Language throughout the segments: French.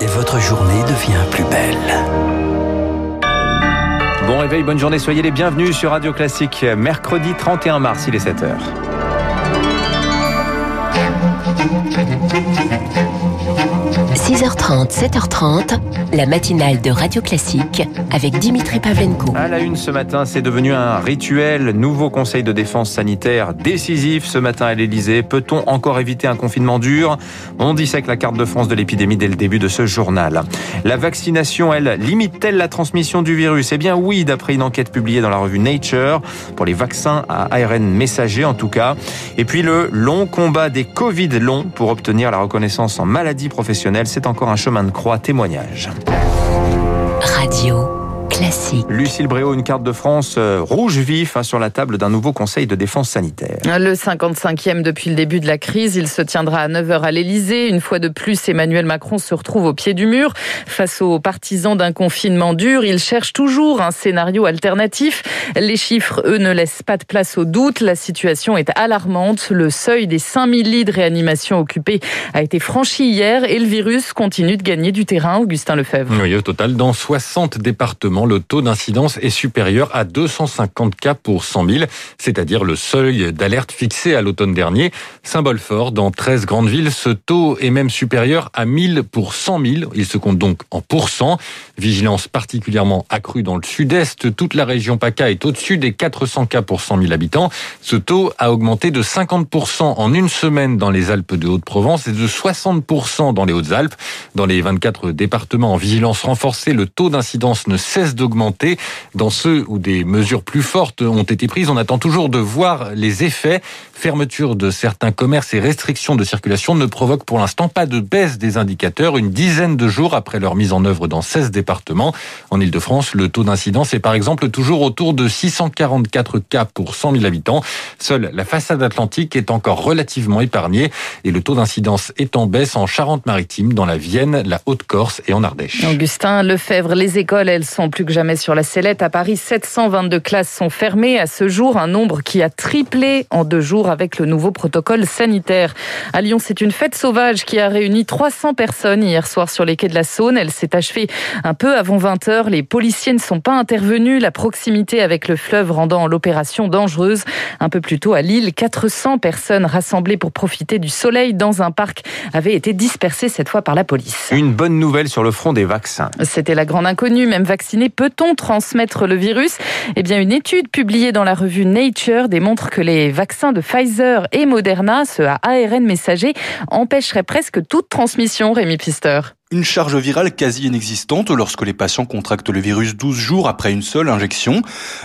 et votre journée devient plus belle. Bon réveil, bonne journée, soyez les bienvenus sur Radio Classique. Mercredi 31 mars, il est 7h. 6h30, 7h30, la matinale de Radio Classique avec Dimitri Pavlenko. À la une ce matin, c'est devenu un rituel. Nouveau conseil de défense sanitaire décisif ce matin à l'Elysée. Peut-on encore éviter un confinement dur? On dissèque la carte de France de l'épidémie dès le début de ce journal. La vaccination, elle, limite-t-elle la transmission du virus? Eh bien oui, d'après une enquête publiée dans la revue Nature, pour les vaccins à ARN messager en tout cas. Et puis le long combat des Covid longs pour obtenir la reconnaissance en maladie professionnelle c'est encore un chemin de croix. Témoignage. Radio. Classique. Lucille Bréau, une carte de France euh, rouge vif hein, sur la table d'un nouveau conseil de défense sanitaire. Le 55e depuis le début de la crise, il se tiendra à 9h à l'Elysée. Une fois de plus, Emmanuel Macron se retrouve au pied du mur. Face aux partisans d'un confinement dur, il cherche toujours un scénario alternatif. Les chiffres, eux, ne laissent pas de place au doute. La situation est alarmante. Le seuil des 5000 lits de réanimation occupés a été franchi hier et le virus continue de gagner du terrain. Augustin Lefebvre. Oui, au total, dans 60 départements, le taux d'incidence est supérieur à 250 cas pour 100 000, c'est-à-dire le seuil d'alerte fixé à l'automne dernier. Symbole fort, dans 13 grandes villes, ce taux est même supérieur à 1000 pour 100 000. Il se compte donc en pourcents. Vigilance particulièrement accrue dans le sud-est. Toute la région PACA est au-dessus des 400 cas pour 100 000 habitants. Ce taux a augmenté de 50% en une semaine dans les Alpes de Haute-Provence et de 60% dans les Hautes-Alpes. Dans les 24 départements en vigilance renforcée, le taux d'incidence ne cesse d'augmenter. Dans ceux où des mesures plus fortes ont été prises, on attend toujours de voir les effets. Fermeture de certains commerces et restrictions de circulation ne provoquent pour l'instant pas de baisse des indicateurs. Une dizaine de jours après leur mise en œuvre dans 16 départements. En Ile-de-France, le taux d'incidence est par exemple toujours autour de 644 cas pour 100 000 habitants. Seule la façade atlantique est encore relativement épargnée et le taux d'incidence est en baisse en Charente-Maritime, dans la Vienne, la Haute-Corse et en Ardèche. Augustin Lefebvre, les écoles, elles sont plus que jamais sur la sellette. À Paris, 722 classes sont fermées à ce jour, un nombre qui a triplé en deux jours avec le nouveau protocole sanitaire. À Lyon, c'est une fête sauvage qui a réuni 300 personnes hier soir sur les quais de la Saône. Elle s'est achevée un peu avant 20 heures. Les policiers ne sont pas intervenus. La proximité avec le fleuve rendant l'opération dangereuse. Un peu plus tôt à Lille, 400 personnes rassemblées pour profiter du soleil dans un parc avaient été dispersées cette fois par la police. Une bonne nouvelle sur le front des vaccins. C'était la grande inconnue. Même peut-on transmettre le virus? Eh bien, une étude publiée dans la revue Nature démontre que les vaccins de Pfizer et Moderna, ceux à ARN messager, empêcheraient presque toute transmission, Rémi Pister. Une charge virale quasi inexistante lorsque les patients contractent le virus 12 jours après une seule injection.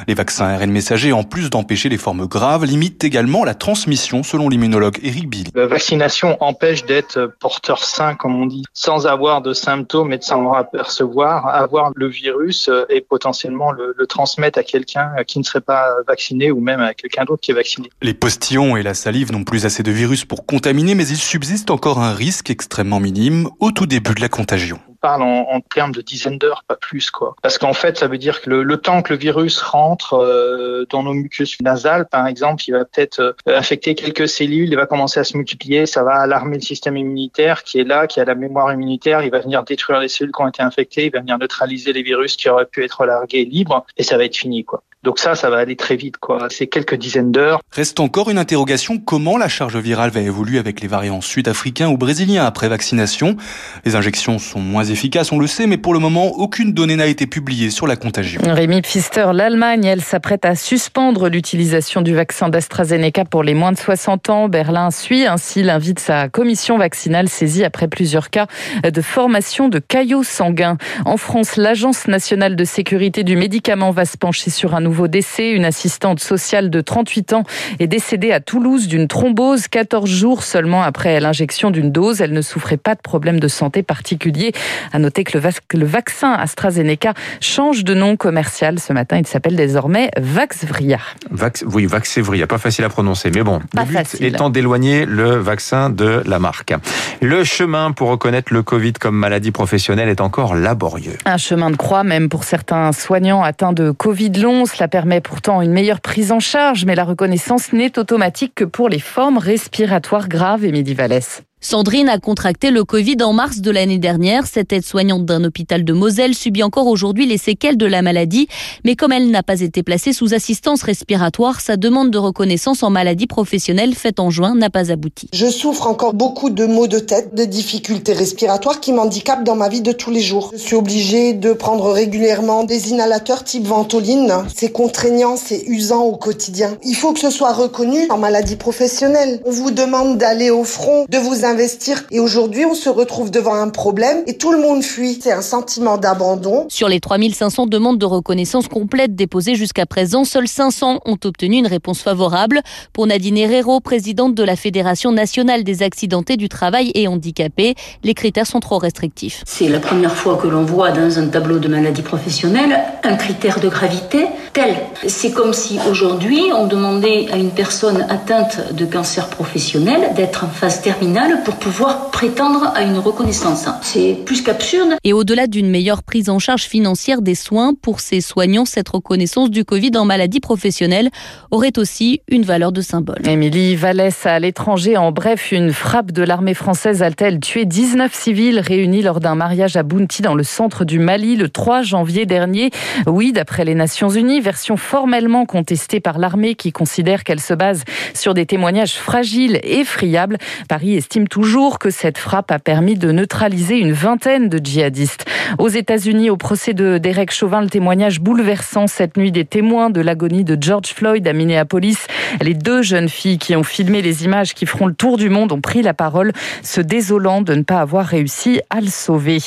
Les vaccins ARN messagers, en plus d'empêcher les formes graves, limitent également la transmission selon l'immunologue Eric Bill. La vaccination empêche d'être porteur sain, comme on dit, sans avoir de symptômes et de s'en apercevoir, avoir le virus et potentiellement le, le transmettre à quelqu'un qui ne serait pas vacciné ou même à quelqu'un d'autre qui est vacciné. Les postillons et la salive n'ont plus assez de virus pour contaminer, mais il subsiste encore un risque extrêmement minime au tout début de la contagion. On parle en, termes de dizaines d'heures, pas plus quoi. Parce qu'en fait, ça veut dire que le, temps que le virus rentre euh, dans nos muqueuses nasales, par exemple, il va peut-être euh, infecter quelques cellules, il va commencer à se multiplier, ça va alarmer le système immunitaire qui est là, qui a la mémoire immunitaire, il va venir détruire les cellules qui ont été infectées, il va venir neutraliser les virus qui auraient pu être largués libres, et ça va être fini quoi. Donc ça, ça va aller très vite, quoi. C'est quelques dizaines d'heures. Reste encore une interrogation comment la charge virale va évoluer avec les variants sud-africains ou brésiliens après vaccination? Les injections sont moins efficaces, on le sait, mais pour le moment, aucune donnée n'a été publiée sur la contagion. Rémi Pfister, l'Allemagne, elle s'apprête à suspendre l'utilisation du vaccin d'AstraZeneca pour les moins de 60 ans. Berlin suit ainsi l'invite de sa commission vaccinale saisie après plusieurs cas de formation de caillots sanguins. En France, l'Agence nationale de sécurité du médicament va se pencher sur un nouveau décès. Une assistante sociale de 38 ans est décédée à Toulouse d'une thrombose 14 jours seulement après l'injection d'une dose. Elle ne souffrait pas de problème de santé particulier. À noter que le, le vaccin AstraZeneca change de nom commercial ce matin. Il s'appelle désormais Vaxvria. Vax, oui, Vaxevria, pas facile à prononcer, mais bon. Pas le but facile. étant d'éloigner le vaccin de la marque. Le chemin pour reconnaître le Covid comme maladie professionnelle est encore laborieux. Un chemin de croix même pour certains soignants atteints de Covid long. Cela permet pourtant une meilleure prise en charge, mais la reconnaissance n'est automatique que pour les formes respiratoires graves et Vallès. Sandrine a contracté le Covid en mars de l'année dernière. Cette aide-soignante d'un hôpital de Moselle subit encore aujourd'hui les séquelles de la maladie. Mais comme elle n'a pas été placée sous assistance respiratoire, sa demande de reconnaissance en maladie professionnelle faite en juin n'a pas abouti. Je souffre encore beaucoup de maux de tête, de difficultés respiratoires qui m'handicapent dans ma vie de tous les jours. Je suis obligée de prendre régulièrement des inhalateurs type ventoline. C'est contraignant, c'est usant au quotidien. Il faut que ce soit reconnu en maladie professionnelle. On vous demande d'aller au front, de vous investir. Et aujourd'hui, on se retrouve devant un problème et tout le monde fuit. C'est un sentiment d'abandon. Sur les 3500 demandes de reconnaissance complète déposées jusqu'à présent, seuls 500 ont obtenu une réponse favorable. Pour Nadine Herrero, présidente de la Fédération nationale des accidentés du travail et handicapés, les critères sont trop restrictifs. C'est la première fois que l'on voit dans un tableau de maladie professionnelle un critère de gravité tel. C'est comme si aujourd'hui on demandait à une personne atteinte de cancer professionnel d'être en phase terminale pour pouvoir prétendre à une reconnaissance. C'est plus qu'absurde. Et au-delà d'une meilleure prise en charge financière des soins pour ces soignants, cette reconnaissance du Covid en maladie professionnelle aurait aussi une valeur de symbole. Émilie Vallès à l'étranger. En bref, une frappe de l'armée française a-t-elle tué 19 civils réunis lors d'un mariage à Bounti dans le centre du Mali le 3 janvier dernier. Oui, d'après les Nations Unies, version formellement contestée par l'armée qui considère qu'elle se base sur des témoignages fragiles et friables. Paris estime toujours que cette frappe a permis de neutraliser une vingtaine de djihadistes. Aux États-Unis, au procès de Derek Chauvin, le témoignage bouleversant cette nuit des témoins de l'agonie de George Floyd à Minneapolis. Les deux jeunes filles qui ont filmé les images qui feront le tour du monde ont pris la parole, se désolant de ne pas avoir réussi à le sauver.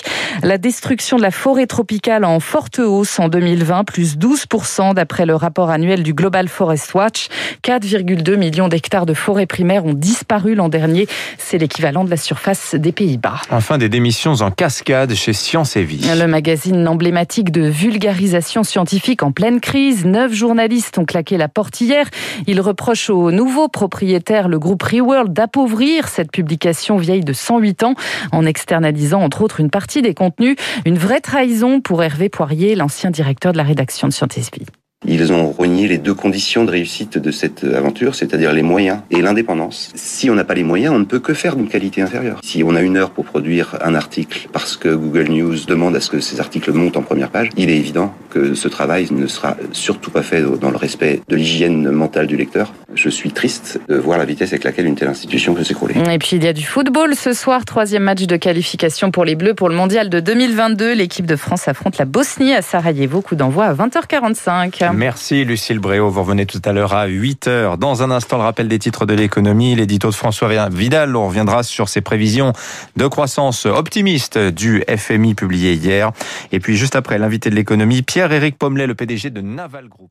La destruction de la forêt tropicale en forte hausse en 2020, plus 12% d'après le rapport annuel du Global Forest Watch. 4,2 millions d'hectares de forêts primaires ont disparu l'an dernier. C'est l'équivalent de la surface des Pays-Bas. Enfin, des démissions en cascade chez Science et Vie. Le magazine emblématique de vulgarisation scientifique en pleine crise. Neuf journalistes ont claqué la porte hier. Ils reprochent au nouveau propriétaire, le groupe Reworld, d'appauvrir cette publication vieille de 108 ans en externalisant entre autres une partie des contenus. Une vraie trahison pour Hervé Poirier, l'ancien directeur de la rédaction de Vie. Ils ont renié les deux conditions de réussite de cette aventure, c'est-à-dire les moyens et l'indépendance. Si on n'a pas les moyens, on ne peut que faire d'une qualité inférieure. Si on a une heure pour produire un article parce que Google News demande à ce que ces articles montent en première page, il est évident que ce travail ne sera surtout pas fait dans le respect de l'hygiène mentale du lecteur. Je suis triste de voir la vitesse avec laquelle une telle institution peut s'écrouler. Et puis il y a du football ce soir, troisième match de qualification pour les Bleus pour le Mondial de 2022. L'équipe de France affronte la Bosnie à Sarajevo. Coup d'envoi à 20h45. Merci Lucille Bréau. Vous revenez tout à l'heure à 8h. Dans un instant, le rappel des titres de l'économie, l'édito de François Vidal. On reviendra sur ses prévisions de croissance optimiste du FMI publié hier. Et puis juste après, l'invité de l'économie, Pierre-Éric Pommelet, le PDG de Naval Group.